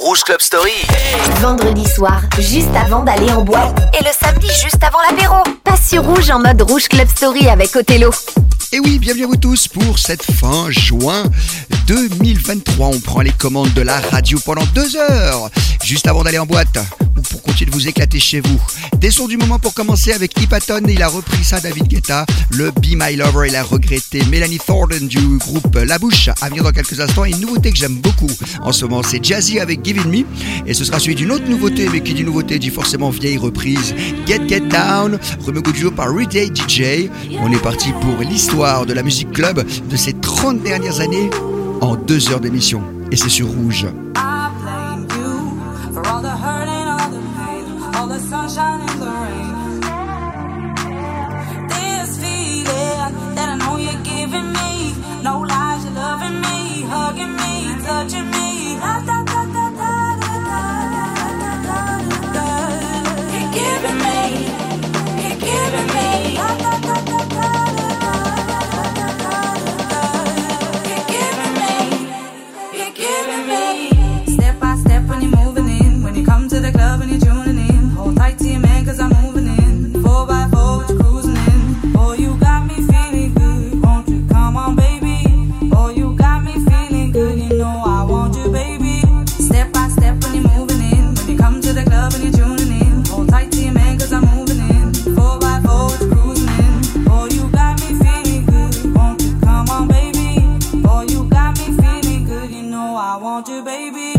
Rouge Club Story. Vendredi soir, juste avant d'aller en boîte. Et le samedi, juste avant l'apéro. Passe sur Rouge en mode Rouge Club Story avec Othello. Et oui, bienvenue à vous tous pour cette fin juin 2023. On prend les commandes de la radio pendant deux heures, juste avant d'aller en boîte ou pour continuer de vous éclater chez vous. Des sons du moment pour commencer avec Hippaton, il a repris ça David Guetta, le Be My Lover, il a regretté Melanie Thornton du groupe La Bouche, à venir dans quelques instants. Et une nouveauté que j'aime beaucoup en ce moment, c'est Jazzy avec Giving Me. Et ce sera suivi d'une autre nouveauté, mais qui dit nouveauté dit forcément vieille reprise. Get Get Down, remue duo par Day DJ. On est parti pour l'histoire de la musique club de ces 30 dernières années en deux heures d'émission. Et c'est sur Rouge. want you, baby.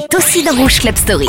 C'est aussi dans Rouge Club Story.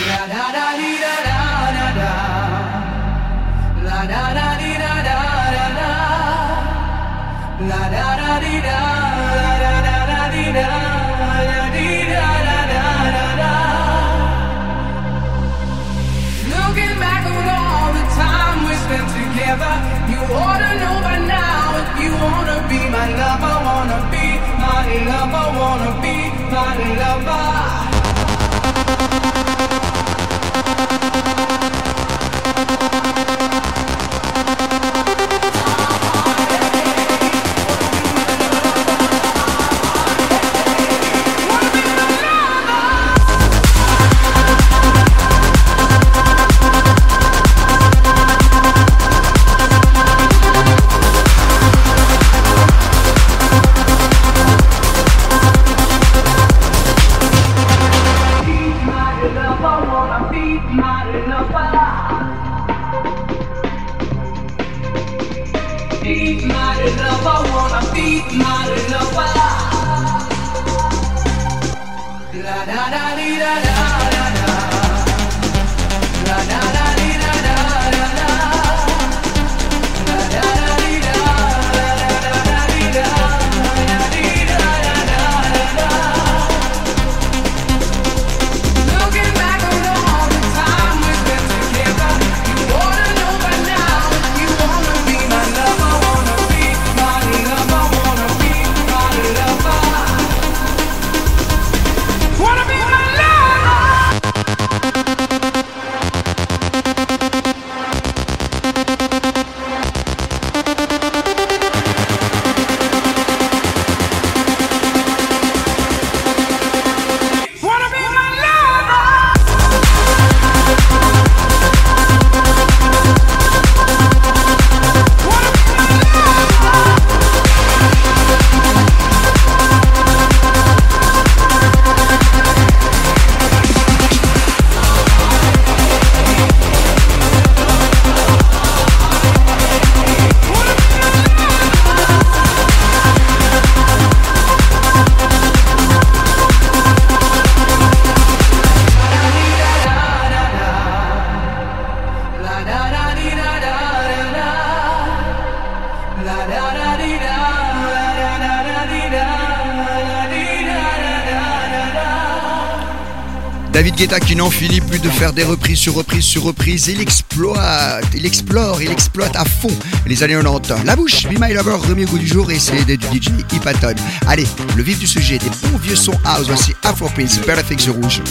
Guetta qui n'en finit plus de faire des reprises sur reprises sur reprises. Il exploite, il explore, il exploite à fond les années 90. La bouche, Be My Lover, remis au goût du jour et c'est du DJ Hypaton. Allez, le vif du sujet, des bons vieux sons house, voici Afro Prince, Perfect Rouge.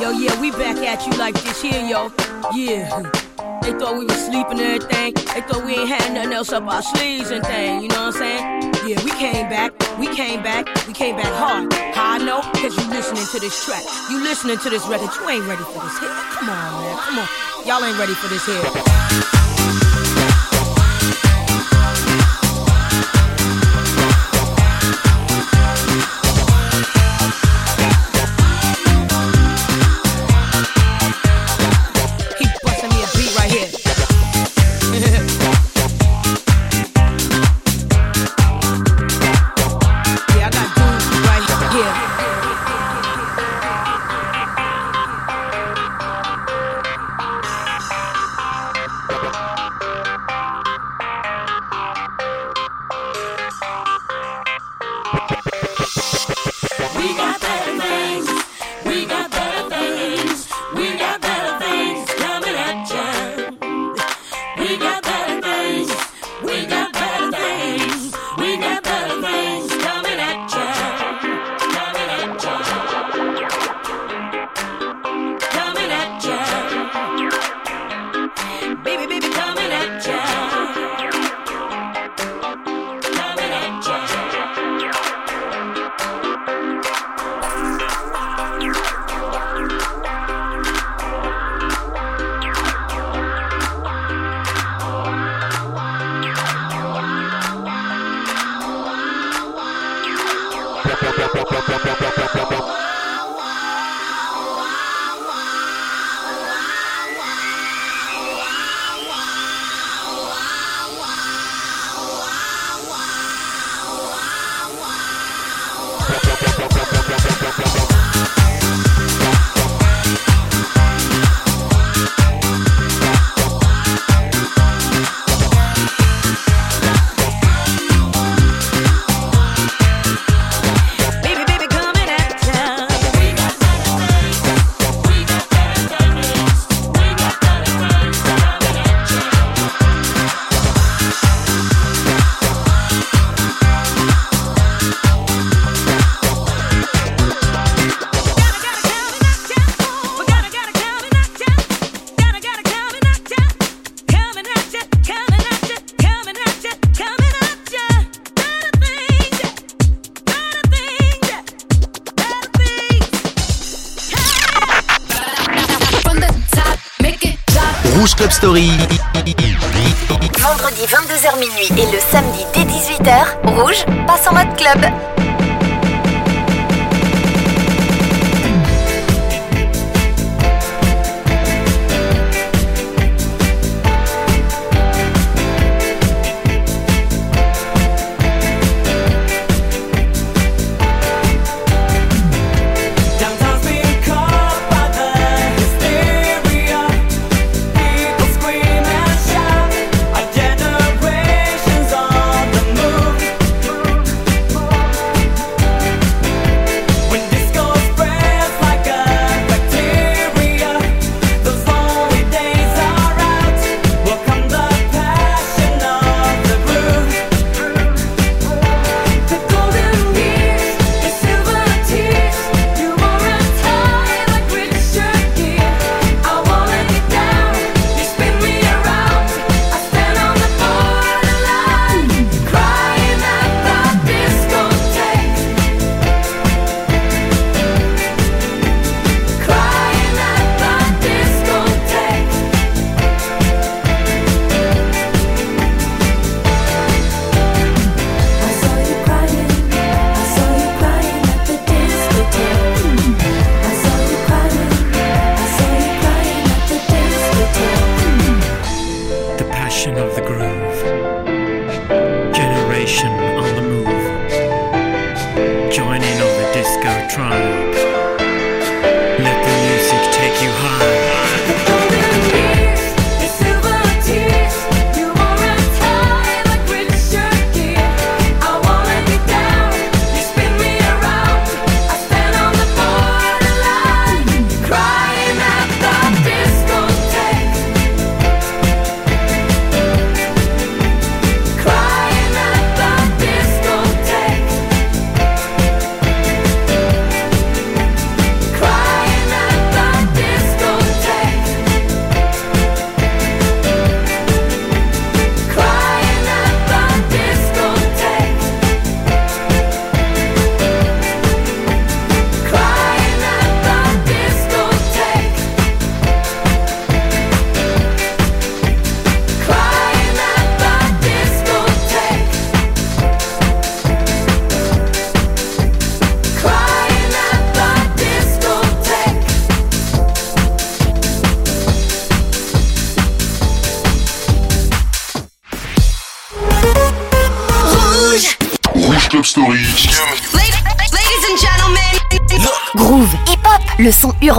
Yo, yeah, we back at you like this here, yo. Yeah. They thought we was sleeping and everything. They thought we ain't had nothing else up our sleeves and thing. You know what I'm saying? Yeah, we came back. We came back. We came back hard. How I know? Cause you listening to this track. You listening to this record. You ain't ready for this hit. Come on, man. Come on. Y'all ain't ready for this hit.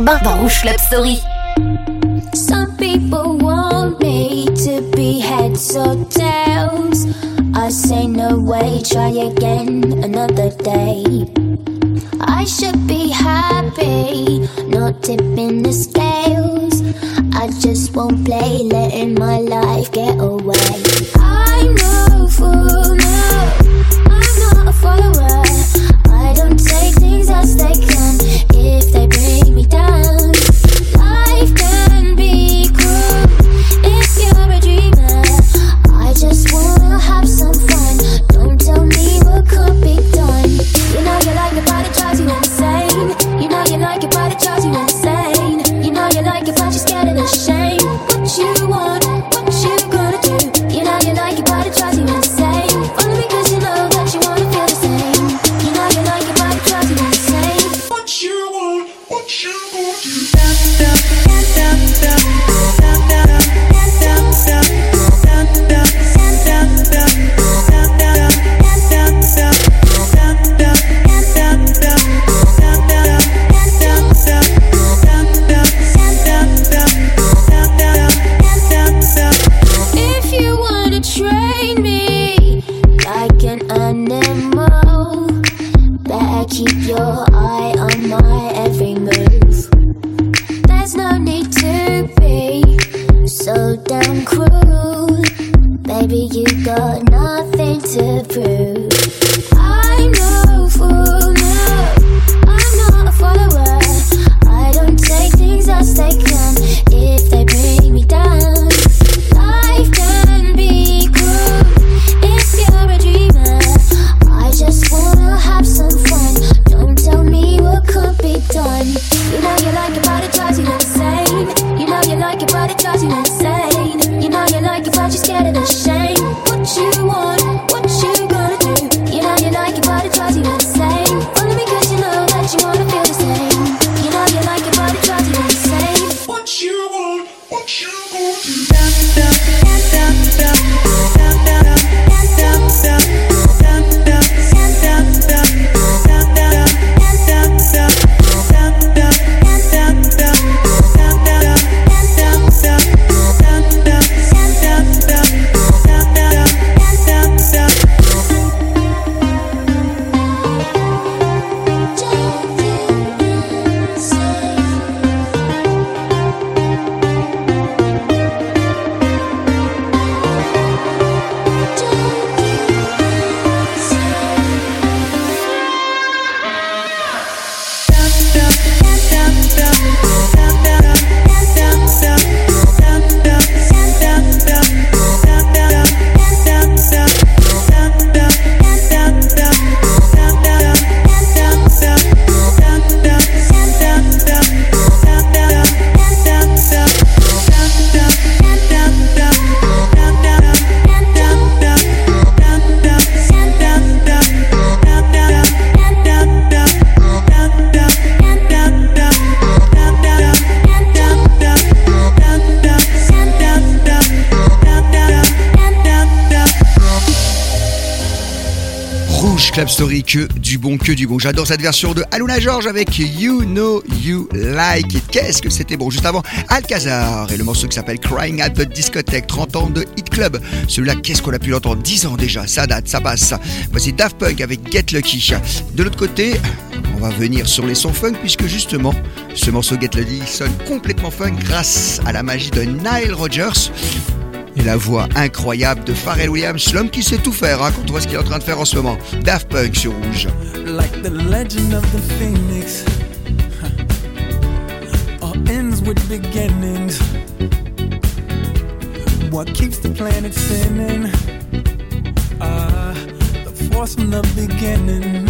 Urbain dans Rouge Club Story. Some people want me to be heads or tails. I say no way, try again another day. I should be happy, not tipping the scales. I just won't play, letting my life get away. I'm no fool, no, I'm not a follower. I don't take things as they come J'adore cette version de Aluna George avec You Know You Like It. Qu'est-ce que c'était bon. Juste avant, Alcazar et le morceau qui s'appelle Crying at the Discotheque, 30 ans de Hit Club. Celui-là, qu'est-ce qu'on a pu l'entendre 10 ans déjà, ça date, ça passe. Voici Daft Punk avec Get Lucky. De l'autre côté, on va venir sur les sons funk puisque justement, ce morceau Get Lucky sonne complètement funk grâce à la magie de Nile Rodgers et la voix incroyable de Pharrell Williams, l'homme qui sait tout faire hein, quand on voit ce qu'il est en train de faire en ce moment. Daft Punk sur Rouge. Like the legend of the phoenix, all ends with beginnings. What keeps the planet spinning? Ah, the force from the beginning.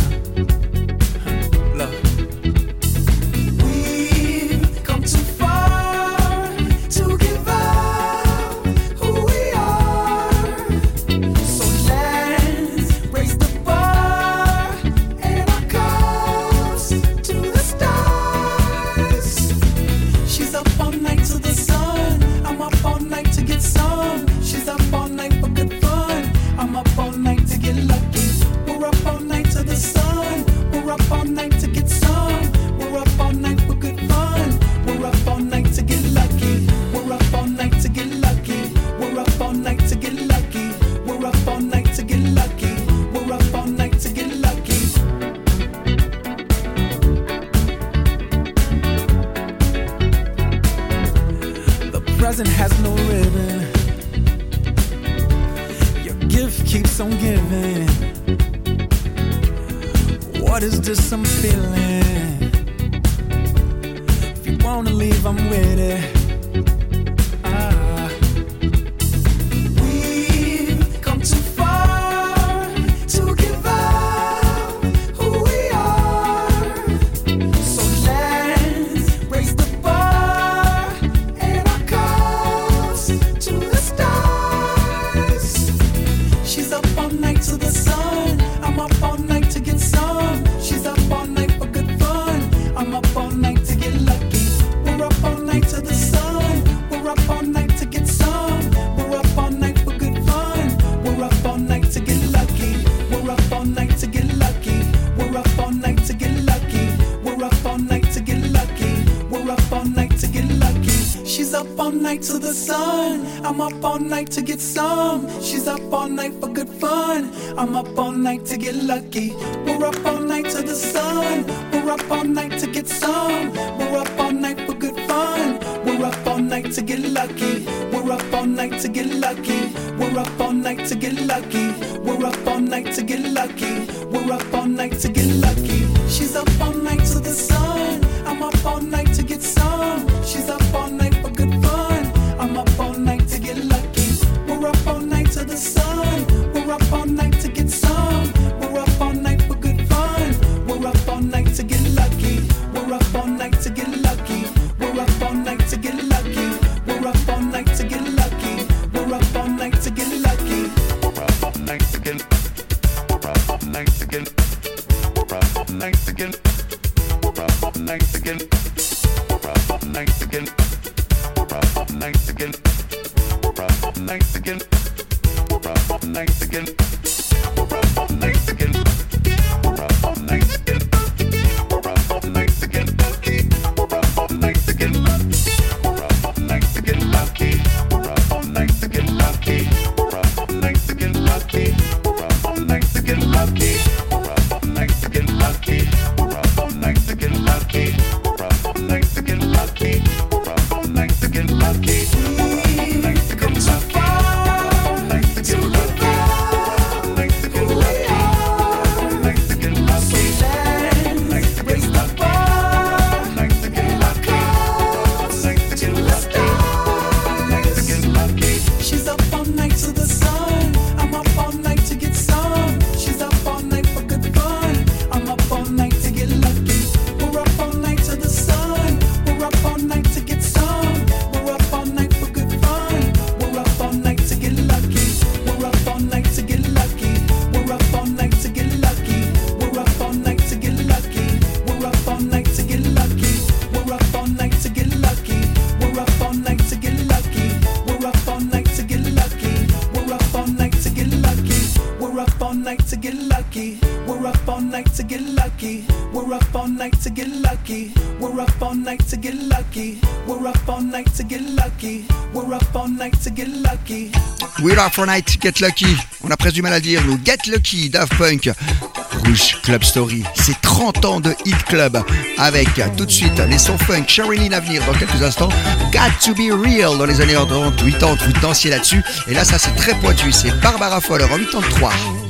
to get some. She's up all night for good fun. I'm up all night to get lucky. Night, get lucky. On a presque du mal à dire, nous. Get lucky, Daft Punk. Rouge Club Story, c'est 30 ans de Hit Club avec tout de suite les sons funk, Sherilyn à venir dans quelques instants, Got to be real dans les années 30, 80, vous dansiez là-dessus et là ça c'est très pointu, c'est Barbara Foller en 83.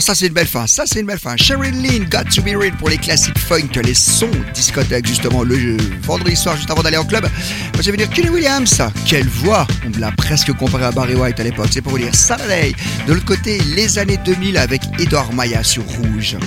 Ah, ça c'est une belle fin, ça c'est une belle fin. Sheryl Lynn, Got to be real pour les classiques funk, les sons discothèque justement le vendredi soir juste avant d'aller en club. Moi vais dire Kenny Williams, quelle voix On l'a presque comparé à Barry White à l'époque, c'est pour vous dire Saturday. De l'autre côté, les années 2000 avec Edouard Maya sur Rouge.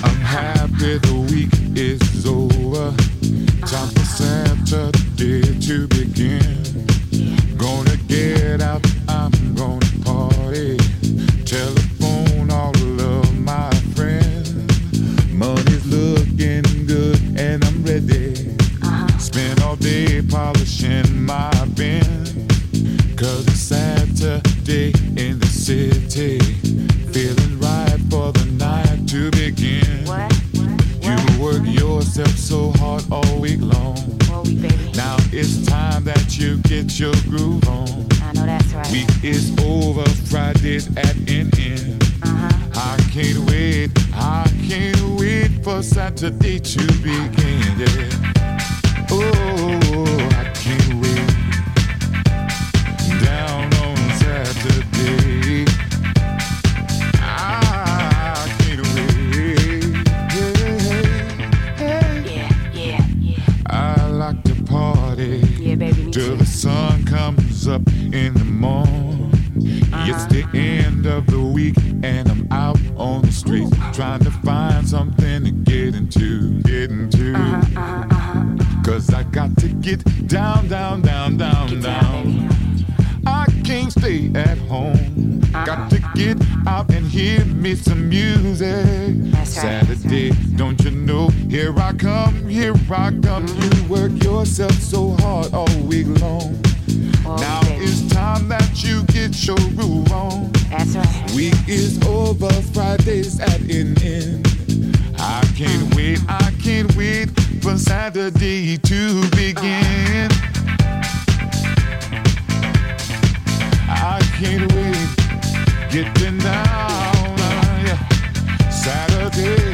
Party Yeah, baby, till the sun comes up in the morning. It's uh-huh. the end of the week and I'm out on the street trying to find something to get into, get into. Uh-huh, uh-huh, Cause I got to get down, down, down, down, Get down. down. I can't stay at home. Get out and hear me some music. That's right, Saturday, don't you know? Here I come, here I come. You work yourself so hard all week long. Now it's time that you get your groove on. That's right. Week is over, Friday's at an end. I can't wait, I can't wait for Saturday to begin. I can't wait, getting down, yeah. Saturday,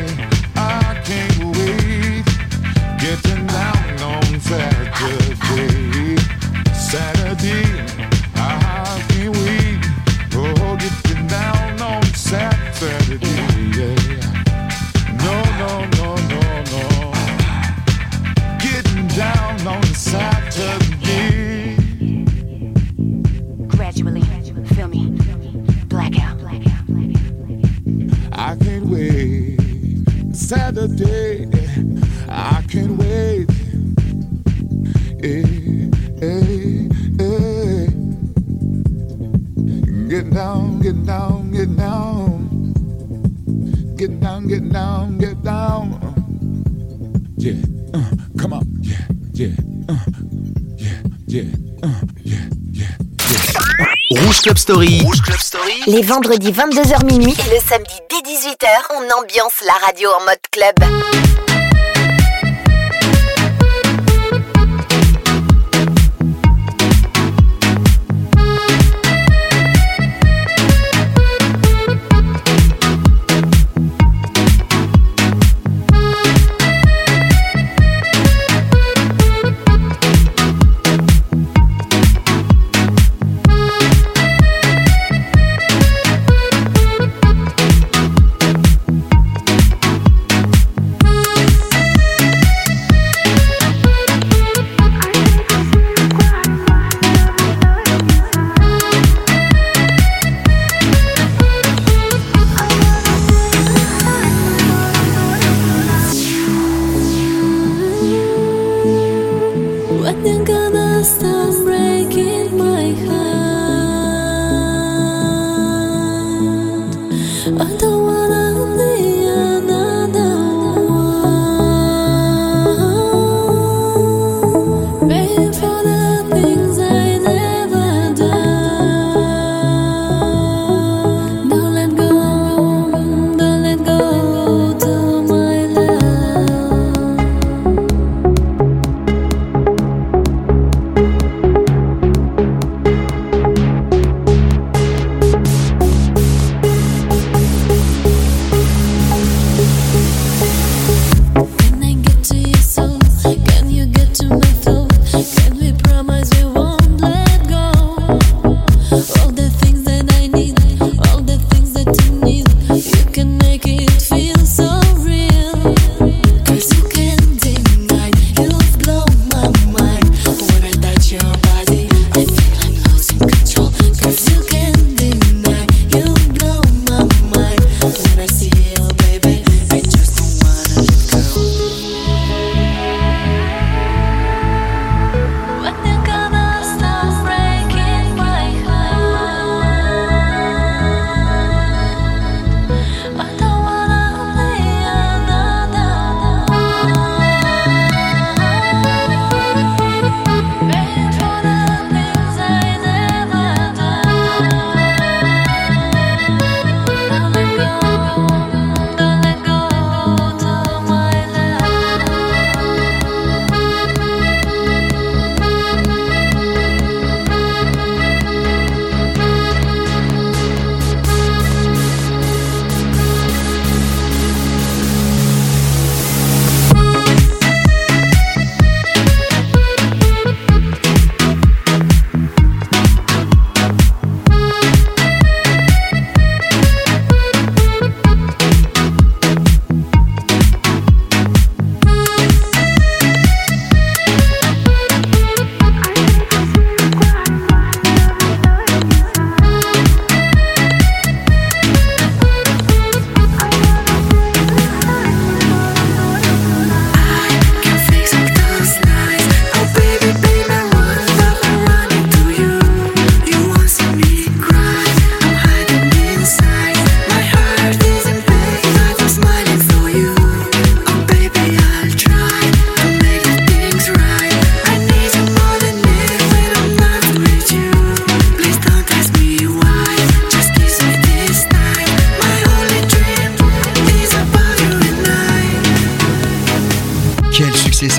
yeah. Rouge Club Story. Les vendredis 22h minuit et le samedi dès 18h, on ambiance la radio en mode club.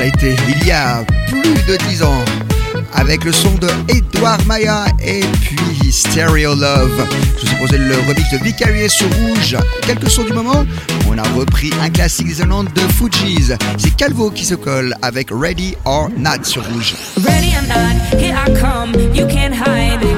été il y a plus de 10 ans, avec le son de Edouard Maya et puis Stereo Love. Je vous ai posé le remix de Vicarious sur Rouge. Quelques sons du moment, on a repris un classique des de Fujis. C'est Calvo qui se colle avec Ready or Not sur Rouge. Ready or not, here I come, you can't hide.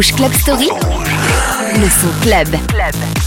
Rouge Club Story. Le son club. club.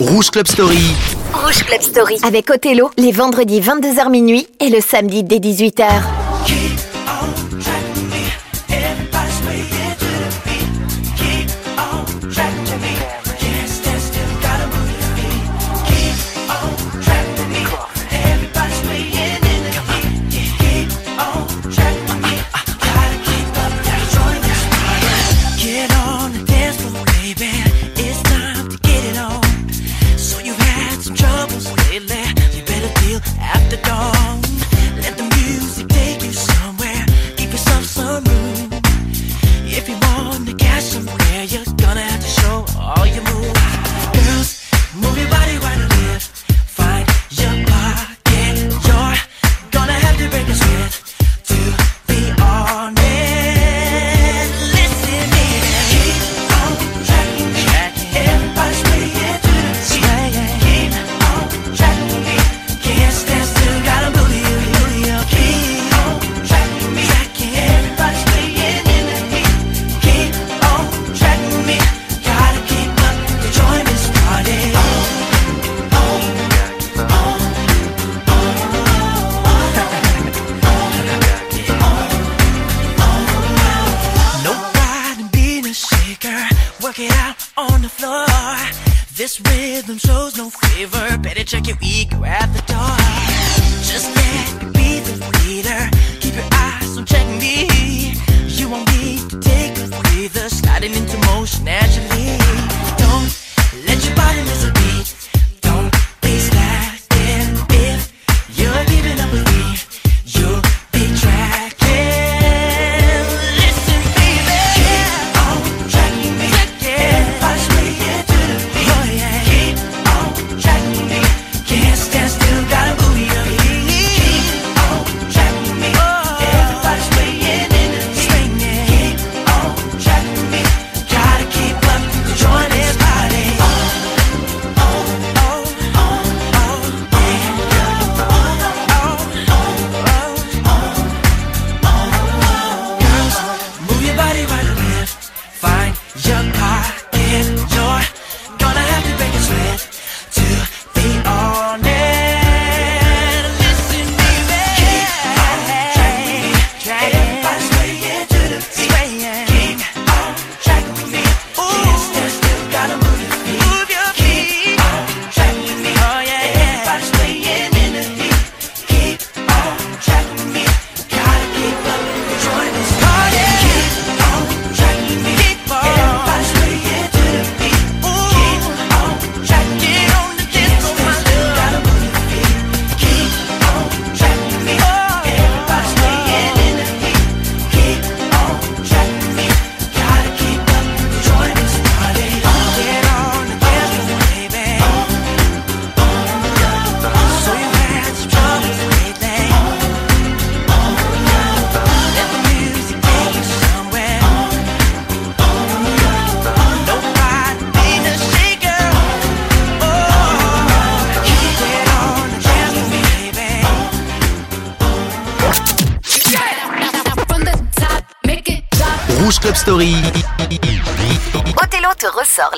Rouge Club Story. Rouge Club Story. Avec Othello, les vendredis 22h minuit et le samedi dès 18h.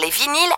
les vinyles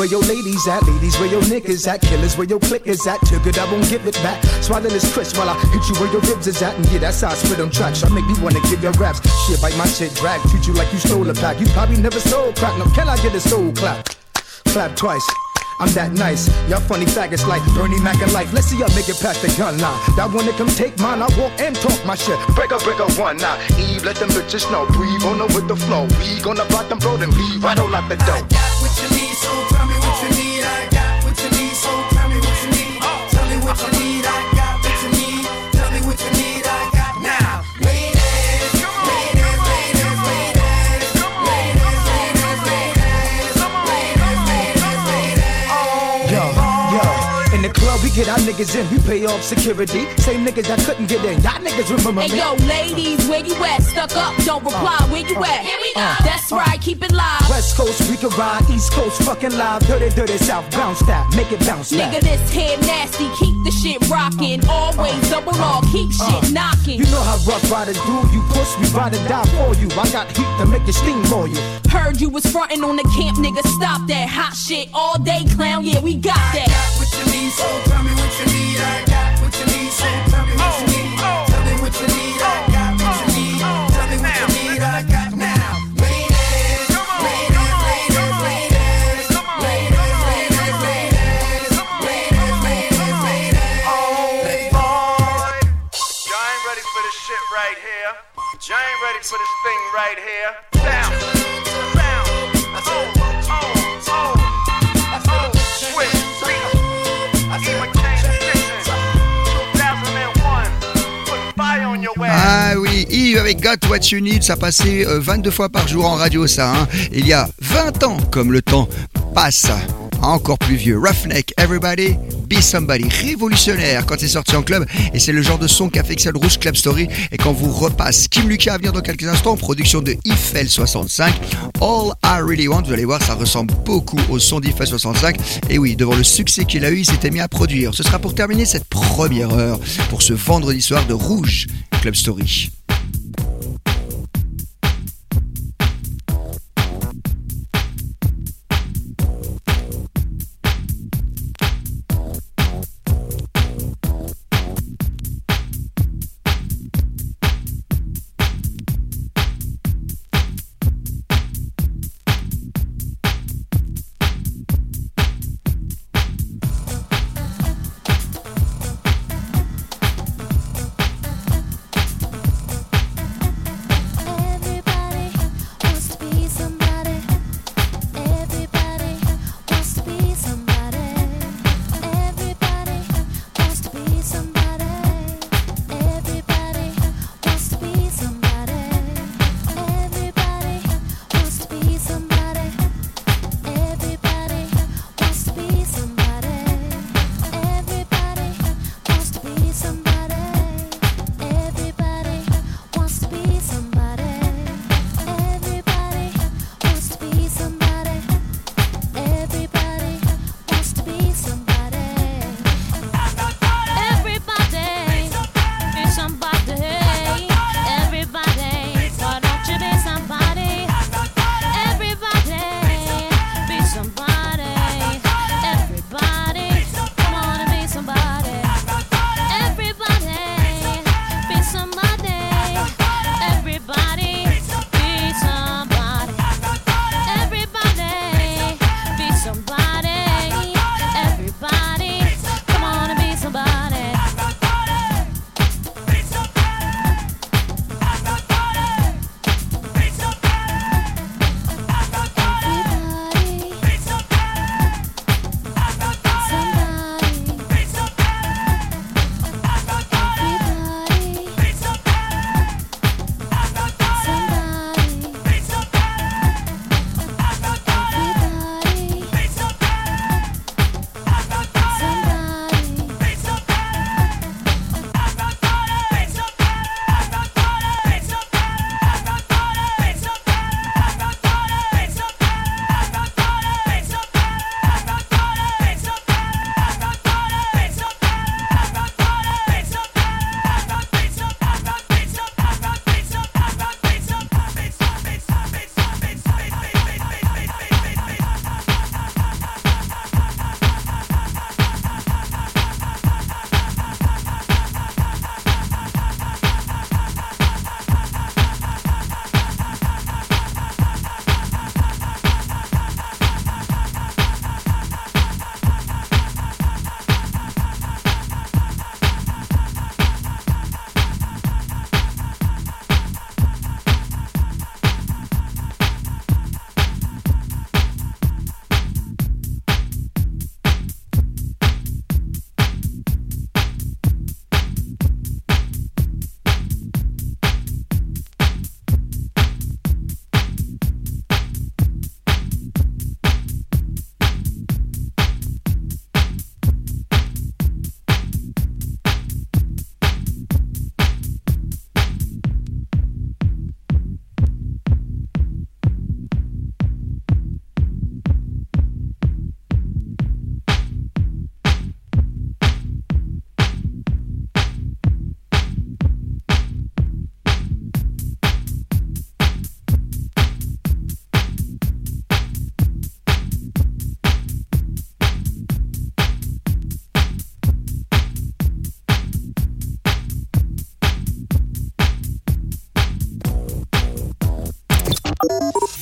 where your ladies at, ladies where your niggas at, killers where your click is at. Took it, I won't give it back. Swallow this crisp while I hit you where your ribs is at. And yeah, that's how I spit on tracks. I make me wanna give you raps. Shit, bite my shit, drag, treat you like you stole a pack. You probably never sold crack. Now can I get a soul clap? Clap twice. I'm that nice. Y'all funny faggots like Bernie Mac and life. Let's see y'all make it past the gun line. That wanna come take mine, I walk and talk my shit. Break up, break up one now. Eve, let them bitches know. Breathe on them with the flow. We gonna block them, bro, then leave right on out the door. Get our niggas in. We pay off security. Same niggas that couldn't get in. Y'all niggas remember me? Hey me. yo, ladies, where you at? Stuck up, don't reply. Where you at? Here we uh, go. That's right, keep it live. West Coast, we can ride. East Coast, fucking live. Dirty, dirty South. Bounce that. Make it bounce back. Nigga, this here nasty. Keep the shit rocking. Always double R. Keep uh, shit knocking. You know how rough riders do. You push, me, ride and die for you. I got heat to make you steam for you. Heard you was frontin' on the camp, nigga. Stop that hot shit all day, clown. Yeah, we got that. what you need, so tell me what you need. I got Music Ah oui, Yves avec Got What You Need, ça passait euh, 22 fois par jour en radio ça, hein. il y a 20 ans, comme le temps passe, encore plus vieux. Roughneck, Everybody, Be Somebody, révolutionnaire quand c'est sorti en club, et c'est le genre de son qu'a fait Excel Rouge Club Story, et quand vous repasse Kim Lucas à venir dans quelques instants, production de Eiffel 65, All I Really Want, vous allez voir, ça ressemble beaucoup au son d'Eiffel 65, et oui, devant le succès qu'il a eu, il s'était mis à produire. Ce sera pour terminer cette première heure, pour ce vendredi soir de Rouge Club Story.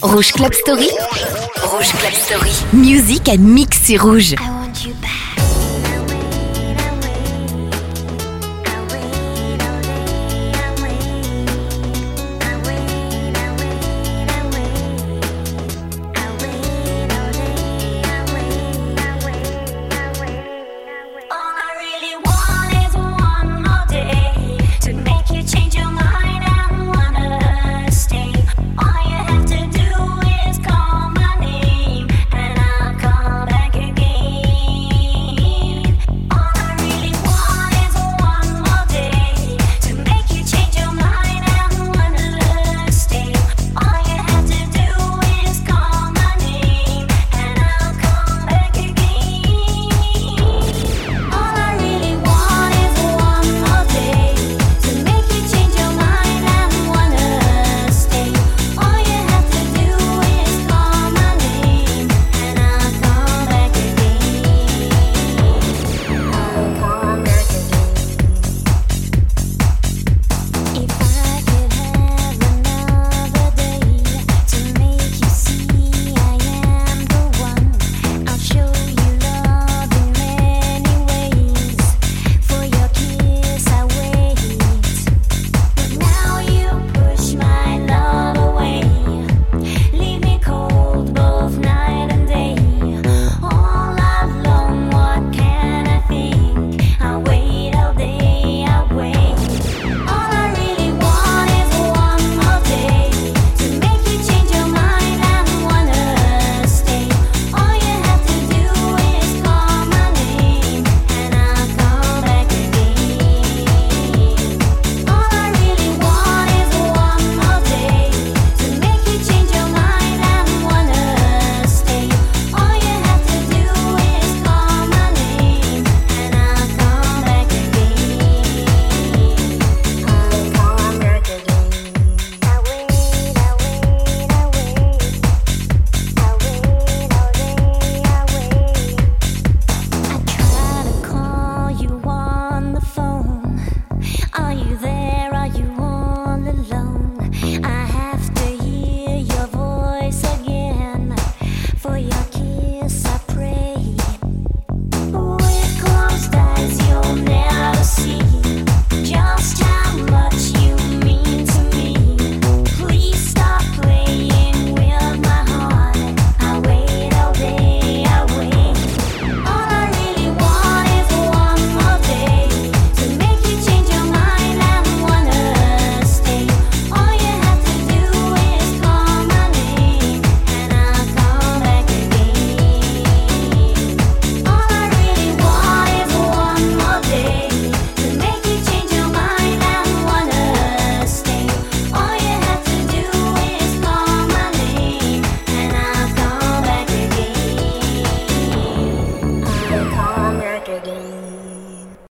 Rouge Club Story. Rouge Club Story. Music and mix sur Rouge.